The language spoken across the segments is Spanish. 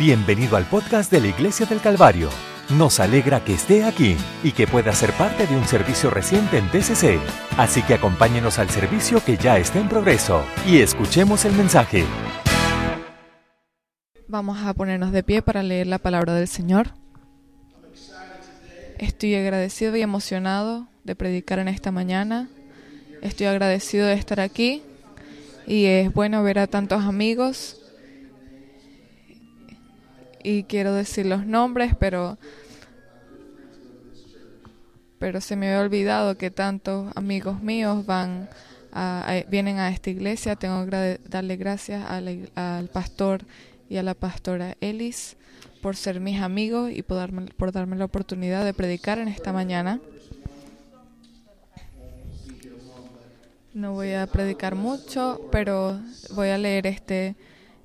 Bienvenido al podcast de la Iglesia del Calvario. Nos alegra que esté aquí y que pueda ser parte de un servicio reciente en TCC. Así que acompáñenos al servicio que ya está en progreso y escuchemos el mensaje. Vamos a ponernos de pie para leer la palabra del Señor. Estoy agradecido y emocionado de predicar en esta mañana. Estoy agradecido de estar aquí y es bueno ver a tantos amigos y quiero decir los nombres, pero pero se me había olvidado que tantos amigos míos van a, vienen a esta iglesia. Tengo que darle gracias al pastor y a la pastora Ellis por ser mis amigos y por darme, por darme la oportunidad de predicar en esta mañana. No voy a predicar mucho, pero voy a leer este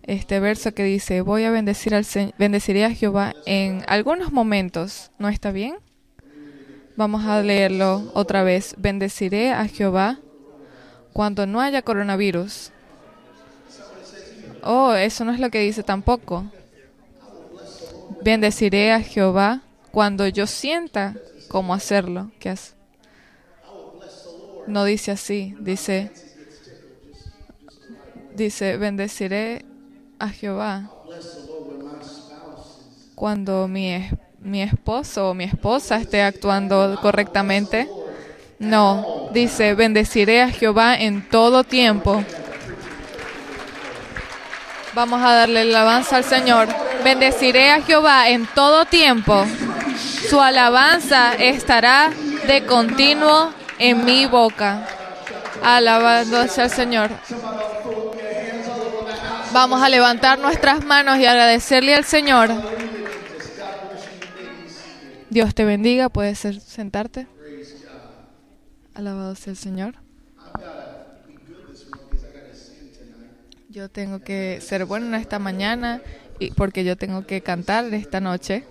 este verso que dice, voy a bendecir al a Jehová en algunos momentos. ¿No está bien? Vamos a leerlo otra vez. Bendeciré a Jehová cuando no haya coronavirus. Oh, eso no es lo que dice tampoco. Bendeciré a Jehová cuando yo sienta cómo hacerlo. ¿Qué? No dice así, dice, dice, bendeciré a Jehová cuando mi, mi esposo o mi esposa esté actuando correctamente. No, dice, bendeciré a Jehová en todo tiempo. Vamos a darle alabanza al Señor. Bendeciré a Jehová en todo tiempo. Su alabanza estará de continuo en mi boca. Alabando al Señor. Vamos a levantar nuestras manos y agradecerle al Señor. Dios te bendiga, puedes sentarte. Alabado sea el Señor. Yo tengo que ser bueno en esta mañana y porque yo tengo que cantar esta noche.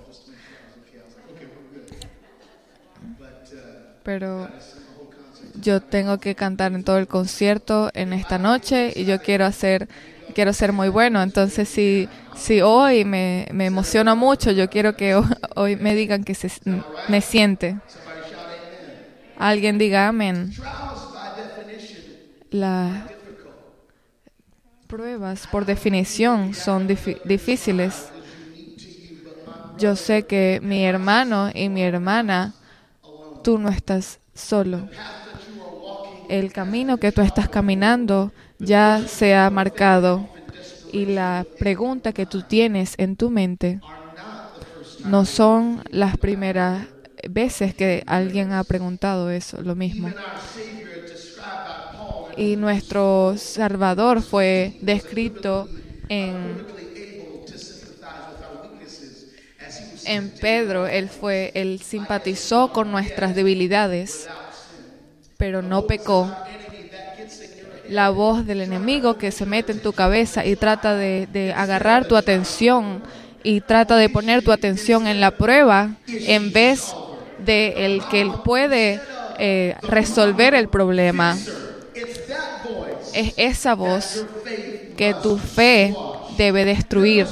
Pero yo tengo que cantar en todo el concierto en esta noche y yo quiero hacer quiero ser muy bueno. Entonces, si, si hoy me, me emociona mucho, yo quiero que hoy, me digan que se, me siente. Alguien diga amén. Las pruebas, por definición, son difíciles. Yo sé que mi hermano y mi hermana, tú no estás solo. El camino que tú estás caminando ya se ha marcado y la pregunta que tú tienes en tu mente no son las primeras veces que alguien ha preguntado eso, lo mismo. Y nuestro Salvador fue descrito en, en Pedro, él fue, él simpatizó con nuestras debilidades, pero no pecó la voz del enemigo que se mete en tu cabeza y trata de, agarrar tu atención y trata de poner tu atención en la prueba en vez de el que puede eh, resolver el problema. Es esa voz que tu fe debe destruir.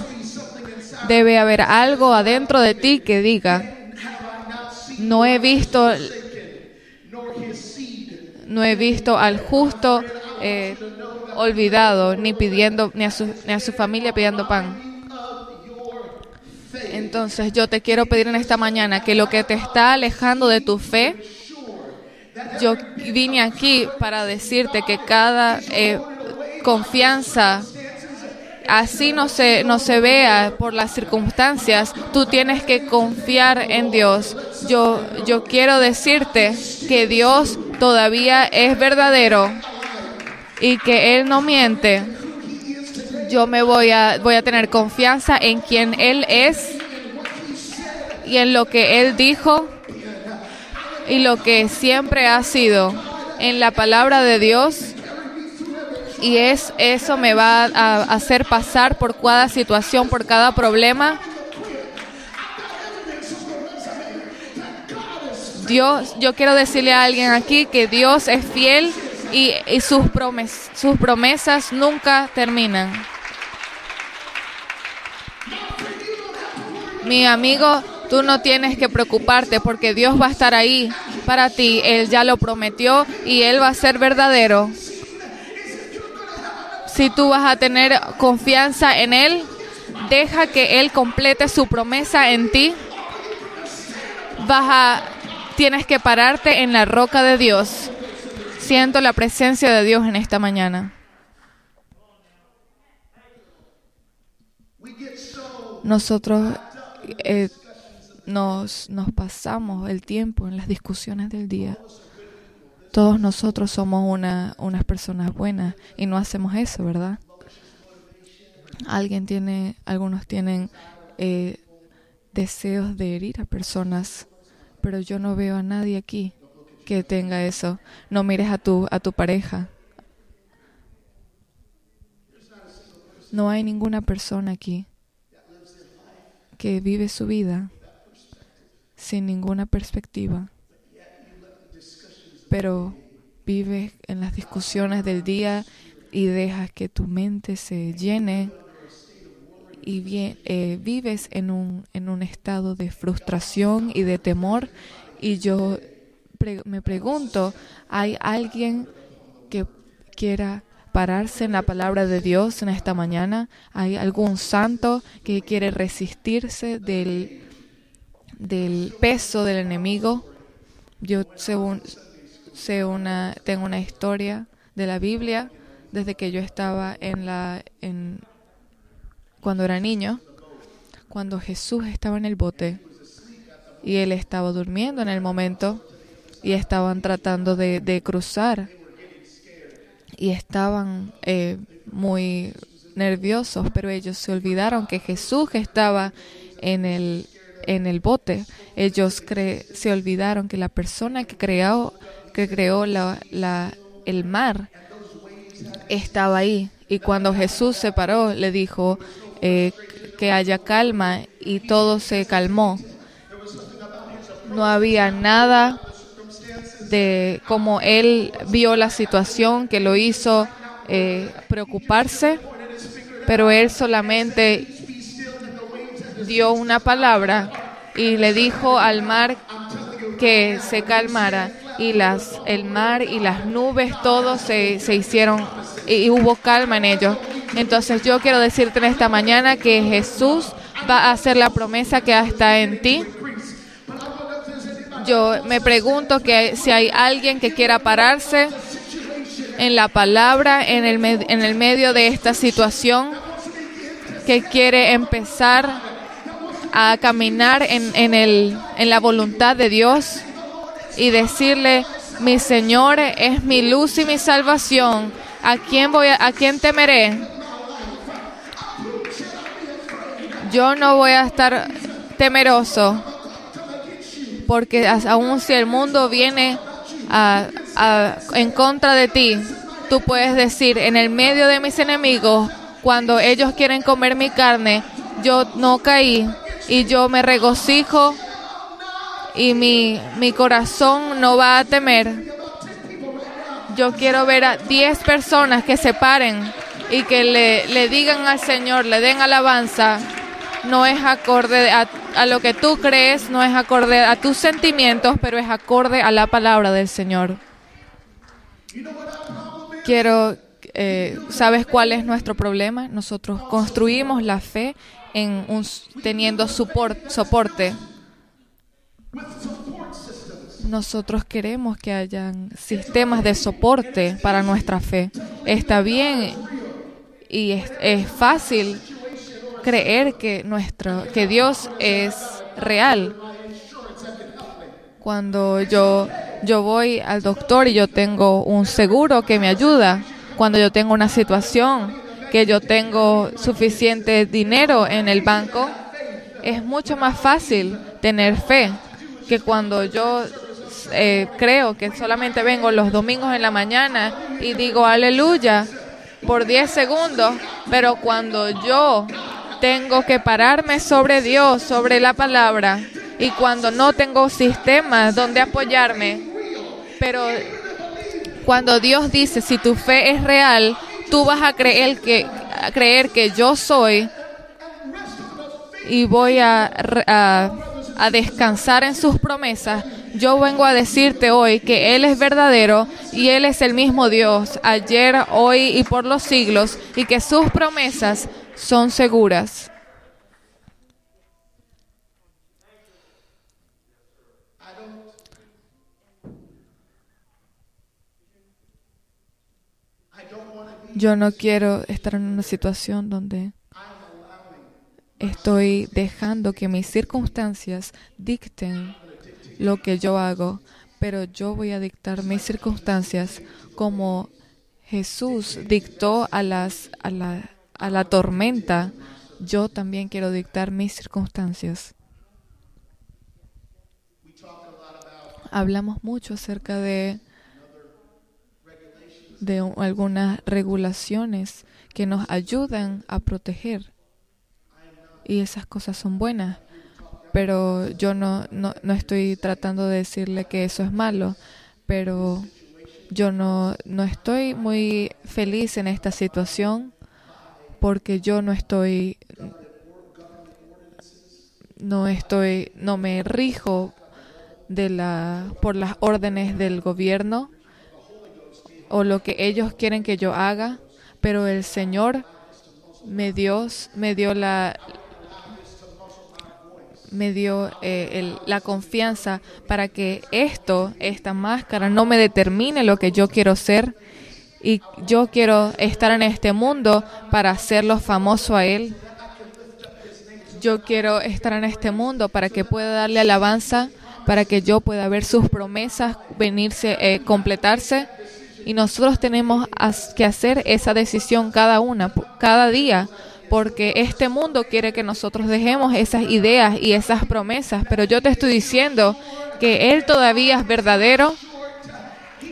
Debe haber algo adentro de ti que diga, no he visto no he visto al justo eh, olvidado, ni pidiendo, ni a, su, ni a su familia pidiendo pan. Entonces yo te quiero pedir en esta mañana que lo que te está alejando de tu fe, yo vine aquí para decirte que cada eh, confianza así no se, no se vea por las circunstancias, tú tienes que confiar en Dios. Yo, yo quiero decirte que Dios todavía es verdadero y que Él no miente, yo me voy a, voy a tener confianza en quien Él es y en lo que Él dijo y lo que siempre ha sido en la palabra de Dios y es eso me va a hacer pasar por cada situación, por cada problema. Dios, yo quiero decirle a alguien aquí que Dios es fiel y, sus, sus promesas nunca terminan. Mi amigo, tú no tienes que preocuparte porque Dios va a estar ahí para ti. Él ya lo prometió y Él va a ser verdadero. Si tú vas a tener confianza en Él, deja que Él complete su promesa en ti. Vas a, tienes que pararte en la roca de Dios. Siento la presencia de Dios en esta mañana. Nosotros eh, nos, nos pasamos el tiempo en las discusiones del día. Todos nosotros somos una, unas personas buenas y no hacemos eso, ¿verdad? Alguien tiene, algunos tienen eh, deseos de herir a personas, pero yo no veo a nadie aquí que tenga eso. No mires a tu, a tu pareja. No hay ninguna persona aquí que vive su vida sin ninguna perspectiva, pero vives en las discusiones del día y dejas que tu mente se llene y eh, vives en un, en un estado de frustración y de temor. Y yo me pregunto, ¿hay alguien que quiera pararse en la palabra de Dios en esta mañana? ¿Hay algún santo que quiere resistirse del, del peso del enemigo? Yo según, sé una, tengo una historia de la Biblia desde que yo estaba en la, en, cuando era niño, cuando Jesús estaba en el bote y él estaba durmiendo en el momento y estaban tratando de, cruzar y estaban eh, muy nerviosos, pero ellos se olvidaron que Jesús estaba en el, en el bote. Ellos se olvidaron que la persona que creó, que creó la, la, el mar estaba ahí. Y cuando Jesús se paró, le dijo, eh, que haya calma y todo se calmó. No había nada de cómo él vio la situación que lo hizo eh, preocuparse, pero él solamente dio una palabra y le dijo al mar que se calmara y las el mar y las nubes todos se, se hicieron y hubo calma en ellos. Entonces yo quiero decirte en esta mañana que Jesús va a hacer la promesa que está en ti. Yo me pregunto que si hay alguien que quiera pararse en la palabra, en el, en el medio de esta situación, que quiere empezar a caminar en, en, el, en la voluntad de Dios y decirle, mi Señor es mi luz y mi salvación. ¿A quién voy a, a quién temeré? Yo no voy a estar temeroso, porque aún si el mundo viene en contra de ti, tú puedes decir, en el medio de mis enemigos, cuando ellos quieren comer mi carne, yo no caí y yo me regocijo y mi, mi corazón no va a temer. Yo quiero ver a 10 personas que se paren y que le, le digan al Señor, le den alabanza no es acorde a, lo que tú crees, no es acorde a tus sentimientos, pero es acorde a la palabra del Señor. Quiero, eh, ¿sabes cuál es nuestro problema? Nosotros construimos la fe en un, teniendo soporte. Nosotros queremos que hayan sistemas de soporte para nuestra fe. Está bien y es, es fácil creer que nuestro que Dios es real. Cuando yo yo voy al doctor y yo tengo un seguro que me ayuda, cuando yo tengo una situación que yo tengo suficiente dinero en el banco, es mucho más fácil tener fe que cuando yo eh, creo que solamente vengo los domingos en la mañana y digo aleluya por 10 segundos, pero cuando yo tengo que pararme sobre Dios, sobre la palabra. Y cuando no tengo sistemas donde apoyarme, pero cuando Dios dice, si tu fe es real, tú vas a creer que, creer que yo soy y voy a, a, a descansar en sus promesas, yo vengo a decirte hoy que Él es verdadero y Él es el mismo Dios, ayer, hoy y por los siglos, y que sus promesas son seguras. Yo no quiero estar en una situación donde estoy dejando que mis circunstancias dicten lo que yo hago, pero yo voy a dictar mis circunstancias como Jesús dictó a, las, a, a la tormenta. Yo también quiero dictar mis circunstancias. Hablamos mucho acerca de de algunas regulaciones que nos ayudan a proteger. Y esas cosas son buenas. Pero yo no, no, no estoy tratando de decirle que eso es malo. Pero yo no, no estoy muy feliz en esta situación porque yo no estoy no estoy no me rijo de la por las órdenes del gobierno o lo que ellos quieren que yo haga, pero el Señor me dio, me dio la me dio eh, la confianza para que esto, esta máscara, no me determine lo que yo quiero ser. Y yo quiero estar en este mundo para hacerlo famoso a Él. Yo quiero estar en este mundo para que pueda darle alabanza, para que yo pueda ver sus promesas venirse, eh, completarse y nosotros tenemos que hacer esa decisión cada una, cada día, porque este mundo quiere que nosotros dejemos esas ideas y esas promesas, pero yo te estoy diciendo que Él todavía es verdadero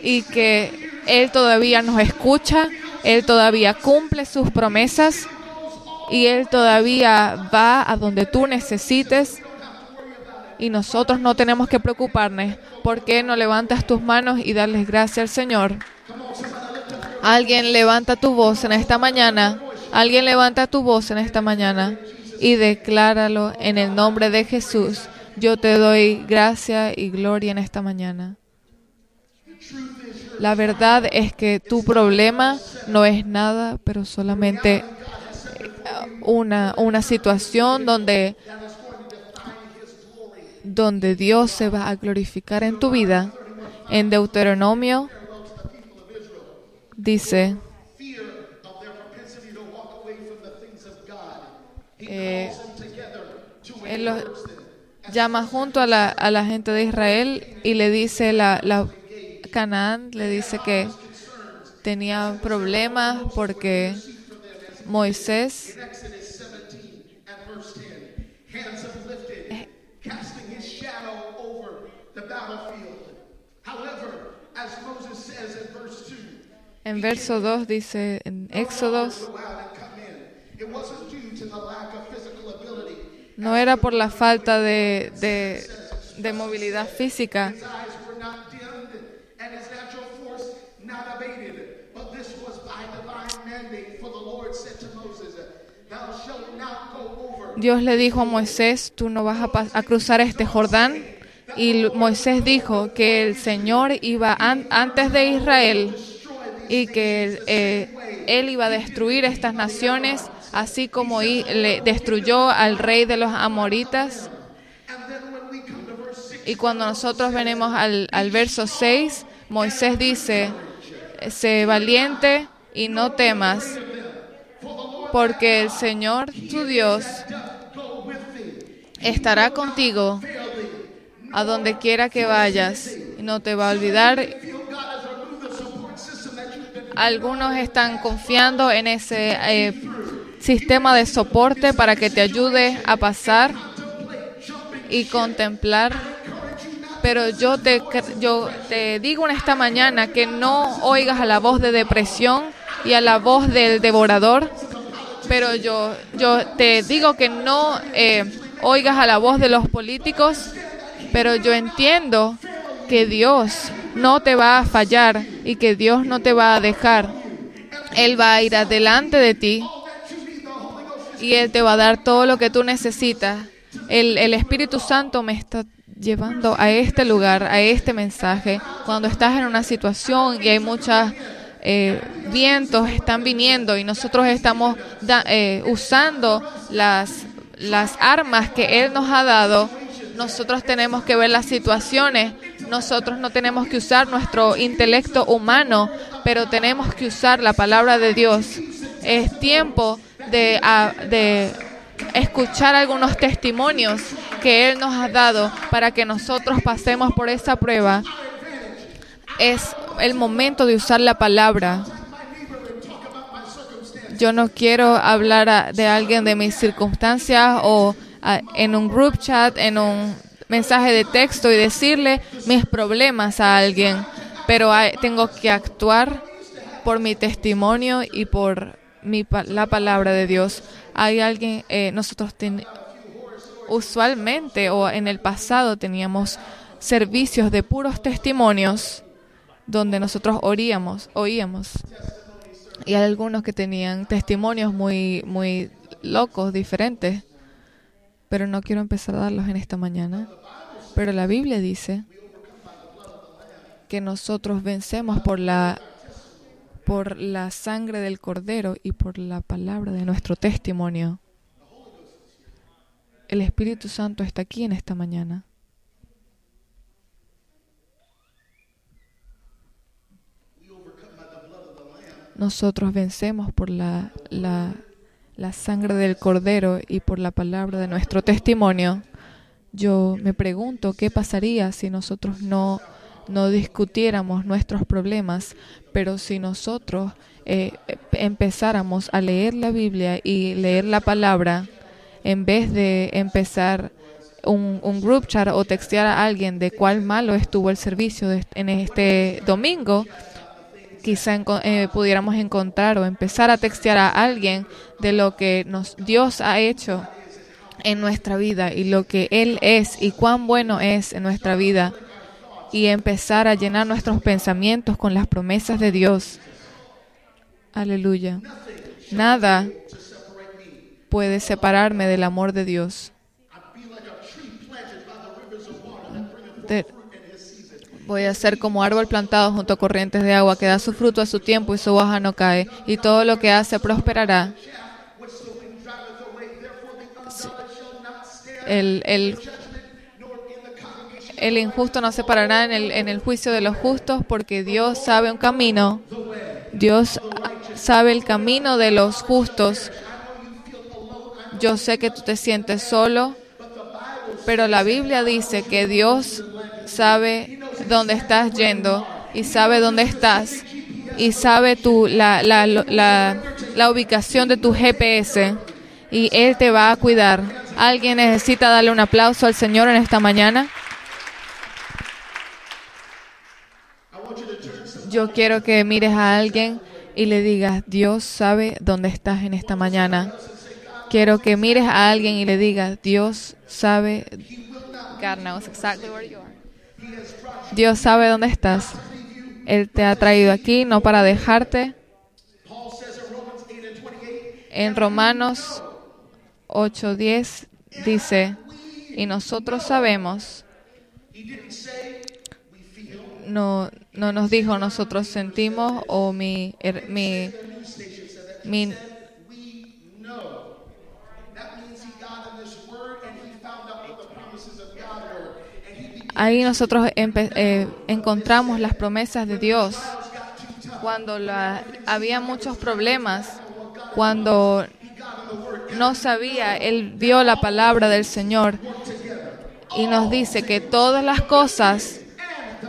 y que Él todavía nos escucha, Él todavía cumple sus promesas y Él todavía va a donde tú necesites y nosotros no tenemos que preocuparnos. ¿Por qué no levantas tus manos y darles gracias al Señor? Alguien levanta tu voz en esta mañana. Alguien levanta tu voz en esta mañana y decláralo en el nombre de Jesús. Yo te doy gracia y gloria en esta mañana. La verdad es que tu problema no es nada, pero solamente una, una situación donde, donde Dios se va a glorificar en tu vida. En Deuteronomio dice, eh, él llama junto a la, a la gente de Israel y le dice, la Canaán le dice que tenía problemas porque Moisés En verso 2 dice, en Éxodo, no era por la falta de, de, de movilidad física, Dios le dijo a Moisés, tú no vas a, cruzar este Jordán. Y Moisés dijo que el Señor iba an antes de Israel y que eh, él iba a destruir estas naciones, así como le destruyó al rey de los amoritas. Y cuando nosotros venimos al, al verso 6, Moisés dice, sé valiente y no temas, porque el Señor tu Dios estará contigo a donde quiera que vayas y no te va a olvidar algunos están confiando en ese eh, sistema de soporte para que te ayude a pasar y contemplar. Pero yo te, yo te digo en esta mañana que no oigas a la voz de depresión y a la voz del devorador. Pero yo, yo te digo que no eh, oigas a la voz de los políticos. Pero yo entiendo que Dios no te va a fallar y que Dios no te va a dejar. Él va a ir adelante de ti y Él te va a dar todo lo que tú necesitas. El, Espíritu Santo me está llevando a este lugar, a este mensaje, cuando estás en una situación y hay muchos eh, vientos están viniendo y nosotros estamos eh, usando las, las armas que Él nos ha dado, nosotros tenemos que ver las situaciones, nosotros no tenemos que usar nuestro intelecto humano, pero tenemos que usar la palabra de Dios. Es tiempo de, de escuchar algunos testimonios que Él nos ha dado para que nosotros pasemos por esa prueba. Es el momento de usar la palabra. Yo no quiero hablar de alguien de mis circunstancias o en un group chat, en un mensaje de texto y decirle mis problemas a alguien, pero tengo que actuar por mi testimonio y por mi, la palabra de Dios. Hay alguien, eh, nosotros usualmente o en el pasado teníamos servicios de puros testimonios donde nosotros oríamos, oíamos. Y algunos que tenían testimonios muy, muy locos, diferentes. Pero no quiero empezar a darlos en esta mañana. Pero la Biblia dice que nosotros vencemos por la por la sangre del cordero y por la palabra de nuestro testimonio. El Espíritu Santo está aquí en esta mañana. Nosotros vencemos por la, la, sangre del cordero y por la palabra de nuestro testimonio, yo me pregunto qué pasaría si nosotros no, no discutiéramos nuestros problemas, pero si nosotros eh, empezáramos a leer la Biblia y leer la palabra, en vez de empezar un, un group chat o textear a alguien de cuál malo estuvo el servicio en este domingo, quizá eh, pudiéramos encontrar o empezar a textear a alguien de lo que Dios ha hecho en nuestra vida y lo que Él es y cuán bueno es en nuestra vida y empezar a llenar nuestros pensamientos con las promesas de Dios. Aleluya. Nada puede separarme del amor de Dios. Voy a ser como árbol plantado junto a corrientes de agua que da su fruto a su tiempo y su hoja no cae, y todo lo que hace prosperará. El, el, el injusto no se parará en el, en el juicio de los justos porque Dios sabe un camino. Dios sabe el camino de los justos. Yo sé que tú te sientes solo, pero la Biblia dice que Dios sabe dónde estás yendo y sabe dónde estás y sabe tu, la, la, la, la ubicación de tu GPS y Él te va a cuidar. ¿Alguien necesita darle un aplauso al Señor en esta mañana? Yo quiero que mires a alguien y le digas, Dios sabe dónde estás en esta mañana. Quiero que mires a alguien y le digas, Dios sabe. God where you. Dios sabe dónde estás. Él te ha traído aquí no para dejarte. En Romanos 8:10 dice, y nosotros sabemos, no, no nos dijo nosotros sentimos o mi, mi, mi Ahí nosotros eh, encontramos las promesas de Dios. Cuando había muchos problemas, cuando no sabía, Él vio la palabra del Señor y nos dice que todas las cosas,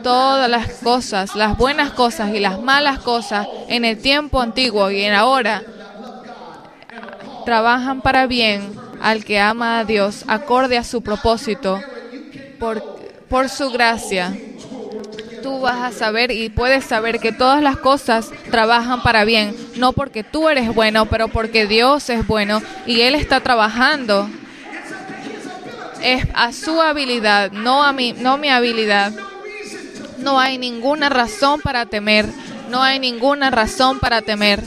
todas las cosas, las buenas cosas y las malas cosas en el tiempo antiguo y en ahora, trabajan para bien al que ama a Dios acorde a su propósito. Por su gracia, tú vas a saber y puedes saber que todas las cosas trabajan para bien, no porque tú eres bueno, pero porque Dios es bueno y Él está trabajando. Es a su habilidad, no a mi, no mi habilidad. No hay ninguna razón para temer, no hay ninguna razón para temer.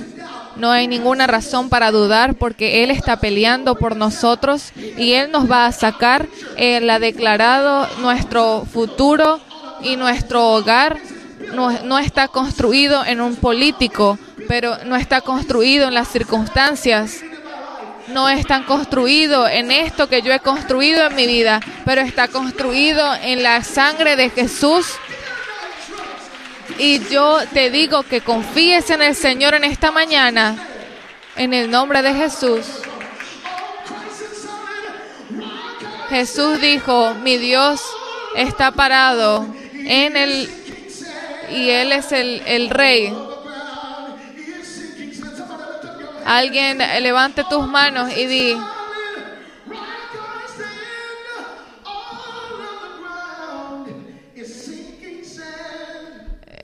No hay ninguna razón para dudar porque Él está peleando por nosotros y Él nos va a sacar. Él ha declarado nuestro futuro y nuestro hogar no, no está construido en un político, pero no está construido en las circunstancias no está construido en esto que yo he construido en mi vida, pero está construido en la sangre de Jesús. Y yo te digo que confíes en el Señor en esta mañana, en el nombre de Jesús. Jesús dijo, mi Dios está parado en el y Él es el, el rey. Alguien levante tus manos y di.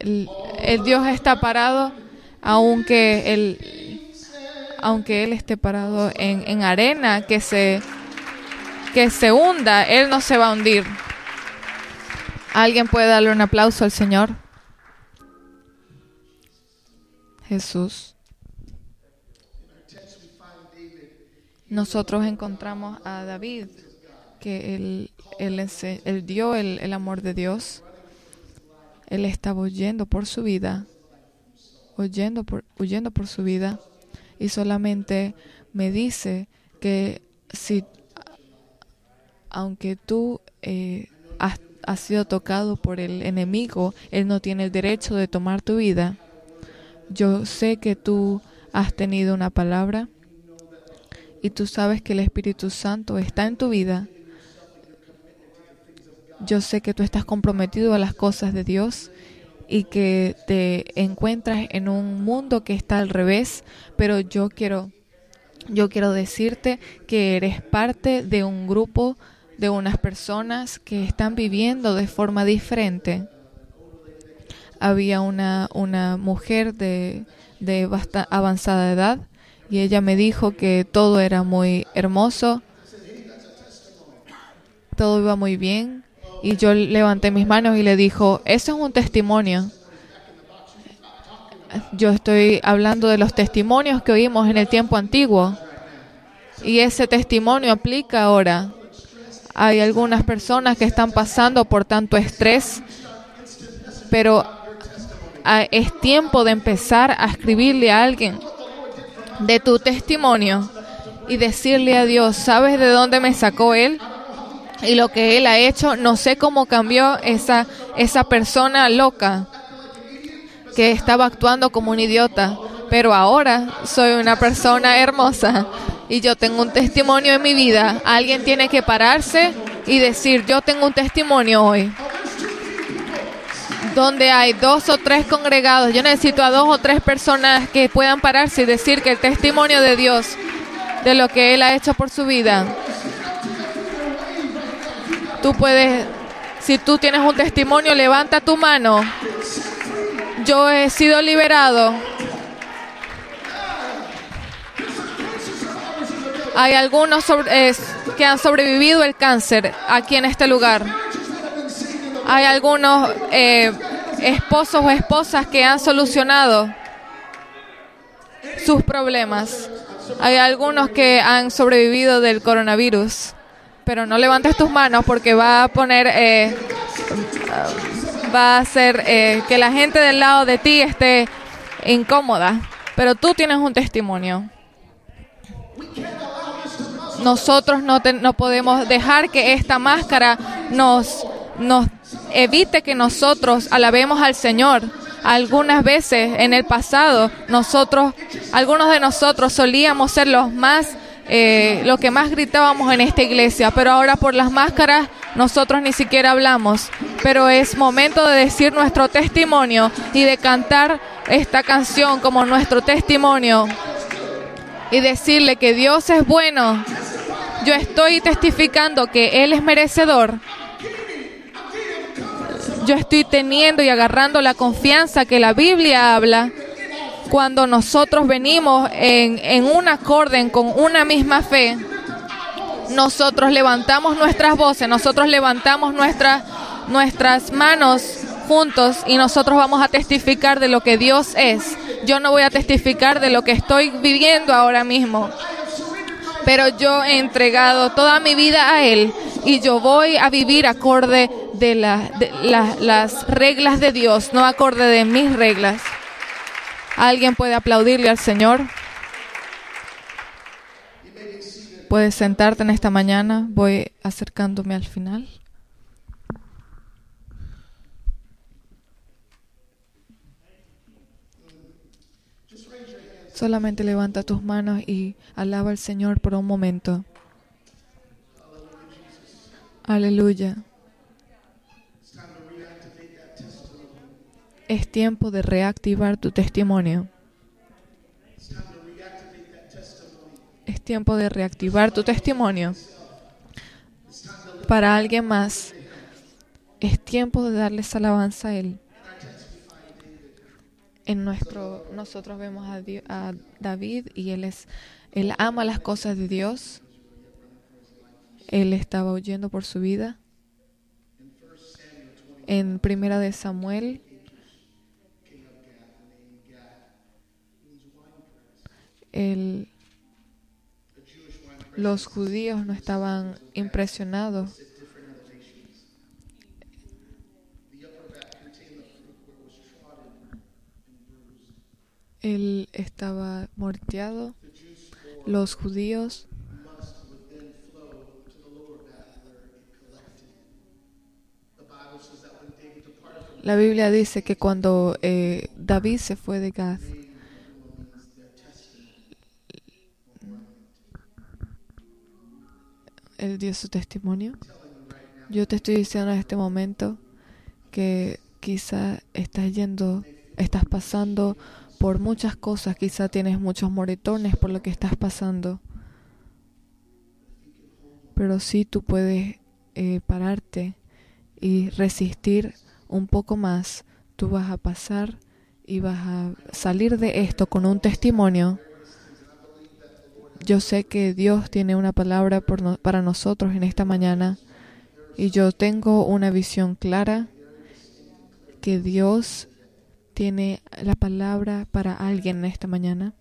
El, Dios está parado, aunque él, aunque él esté parado en, en arena que se, que se hunda, Él no se va a hundir. ¿Alguien puede darle un aplauso al Señor? Jesús. nosotros encontramos a David, que él, él, dio el, amor de Dios. Él estaba huyendo por su vida, huyendo por, huyendo por su vida, y solamente me dice que si, aunque tú eh, has, has sido tocado por el enemigo, él no tiene el derecho de tomar tu vida. Yo sé que tú has tenido una palabra y tú sabes que el Espíritu Santo está en tu vida, yo sé que tú estás comprometido a las cosas de Dios y que te encuentras en un mundo que está al revés, pero yo quiero yo quiero decirte que eres parte de un grupo de unas personas que están viviendo de forma diferente. Había una, una mujer de, de avanzada edad y ella me dijo que todo era muy hermoso, todo iba muy bien y yo levanté mis manos y le dijo, eso es un testimonio. Yo estoy hablando de los testimonios que oímos en el tiempo antiguo y ese testimonio aplica ahora. Hay algunas personas que están pasando por tanto estrés, pero ah, es tiempo de empezar a escribirle a alguien de tu testimonio y decirle a Dios, ¿sabes de dónde me sacó Él? Y lo que Él ha hecho, no sé cómo cambió esa, esa persona loca que estaba actuando como un idiota, pero ahora soy una persona hermosa y yo tengo un testimonio en mi vida. Alguien tiene que pararse y decir, yo tengo un testimonio hoy donde hay dos o tres congregados. Yo necesito a dos o tres personas que puedan pararse y decir que el testimonio de Dios, de lo que Él ha hecho por su vida, tú puedes, si tú tienes un testimonio, levanta tu mano. Yo he sido liberado. Hay algunos que han sobrevivido el cáncer aquí en este lugar. Hay algunos eh, esposos o esposas que han solucionado sus problemas. Hay algunos que han sobrevivido del coronavirus, pero no levantes tus manos porque va a poner, eh, va a hacer eh, que la gente del lado de ti esté incómoda. Pero tú tienes un testimonio. Nosotros no, no podemos dejar que esta máscara nos, nos evite que nosotros alabemos al Señor. Algunas veces en el pasado, nosotros, algunos de nosotros solíamos ser los más, eh, lo que más gritábamos en esta iglesia, pero ahora por las máscaras nosotros ni siquiera hablamos. Pero es momento de decir nuestro testimonio y de cantar esta canción como nuestro testimonio y decirle que Dios es bueno. Yo estoy testificando que Él es merecedor yo estoy teniendo y agarrando la confianza que la Biblia habla cuando nosotros venimos en, en un acorde, con una misma fe. Nosotros levantamos nuestras voces, nosotros levantamos nuestras nuestras manos juntos y nosotros vamos a testificar de lo que Dios es. Yo no voy a testificar de lo que estoy viviendo ahora mismo, pero yo he entregado toda mi vida a Él y yo voy a vivir acorde de, las reglas de Dios, no acorde de mis reglas. ¿Alguien puede aplaudirle al Señor? Puedes sentarte en esta mañana. Voy acercándome al final. Solamente levanta tus manos y alaba al Señor por un momento. Aleluya. Es tiempo de reactivar tu testimonio. Es tiempo de reactivar tu testimonio. Para alguien más, es tiempo de darles alabanza a Él. En nuestro, nosotros vemos a, a David y él es, él ama las cosas de Dios. Él estaba huyendo por su vida. En Primera de Samuel el, los judíos no estaban impresionados. Él estaba morteado. Los judíos La Biblia dice que cuando eh, David se fue de Gad, él dio su testimonio. Yo te estoy diciendo en este momento que quizá estás yendo, estás pasando por muchas cosas, quizá tienes muchos moretones por lo que estás pasando. Pero si tú puedes eh, pararte y resistir un poco más, tú vas a pasar y vas a salir de esto con un testimonio yo sé que Dios tiene una palabra para nosotros en esta mañana y yo tengo una visión clara que Dios tiene la palabra para alguien en esta mañana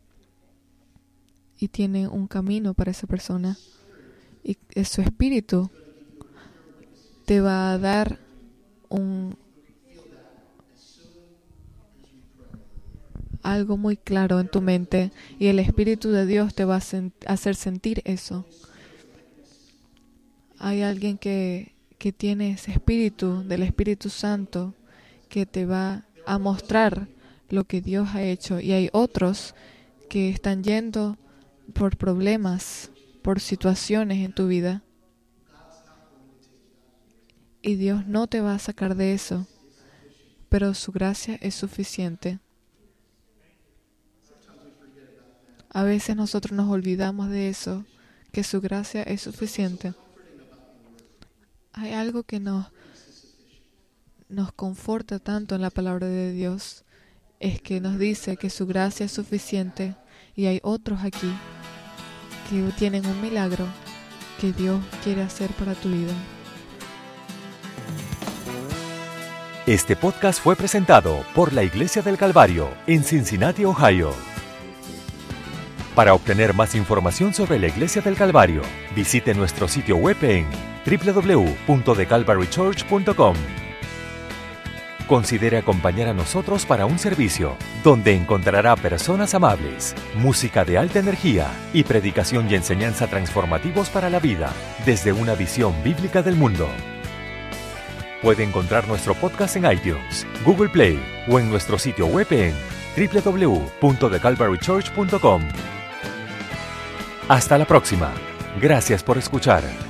y tiene un camino para esa persona y su espíritu te va a dar un algo muy claro en tu mente y el Espíritu de Dios te va a hacer sentir eso. Hay alguien que, que tiene ese espíritu del Espíritu Santo que te va a mostrar lo que Dios ha hecho y hay otros que están yendo por problemas, por situaciones en tu vida y Dios no te va a sacar de eso, pero su gracia es suficiente. A veces nosotros nos olvidamos de eso, que su gracia es suficiente. Hay algo que nos, nos conforta tanto en la palabra de Dios, es que nos dice que su gracia es suficiente y hay otros aquí que tienen un milagro que Dios quiere hacer para tu vida. Este podcast fue presentado por la Iglesia del Calvario en Cincinnati, Ohio. Para obtener más información sobre la Iglesia del Calvario, visite nuestro sitio web en www.thecalvarychurch.com. Considere acompañar a nosotros para un servicio donde encontrará personas amables, música de alta energía y predicación y enseñanza transformativos para la vida desde una visión bíblica del mundo. Puede encontrar nuestro podcast en iTunes, Google Play o en nuestro sitio web en www.thecalvarychurch.com. Hasta la próxima. Gracias por escuchar.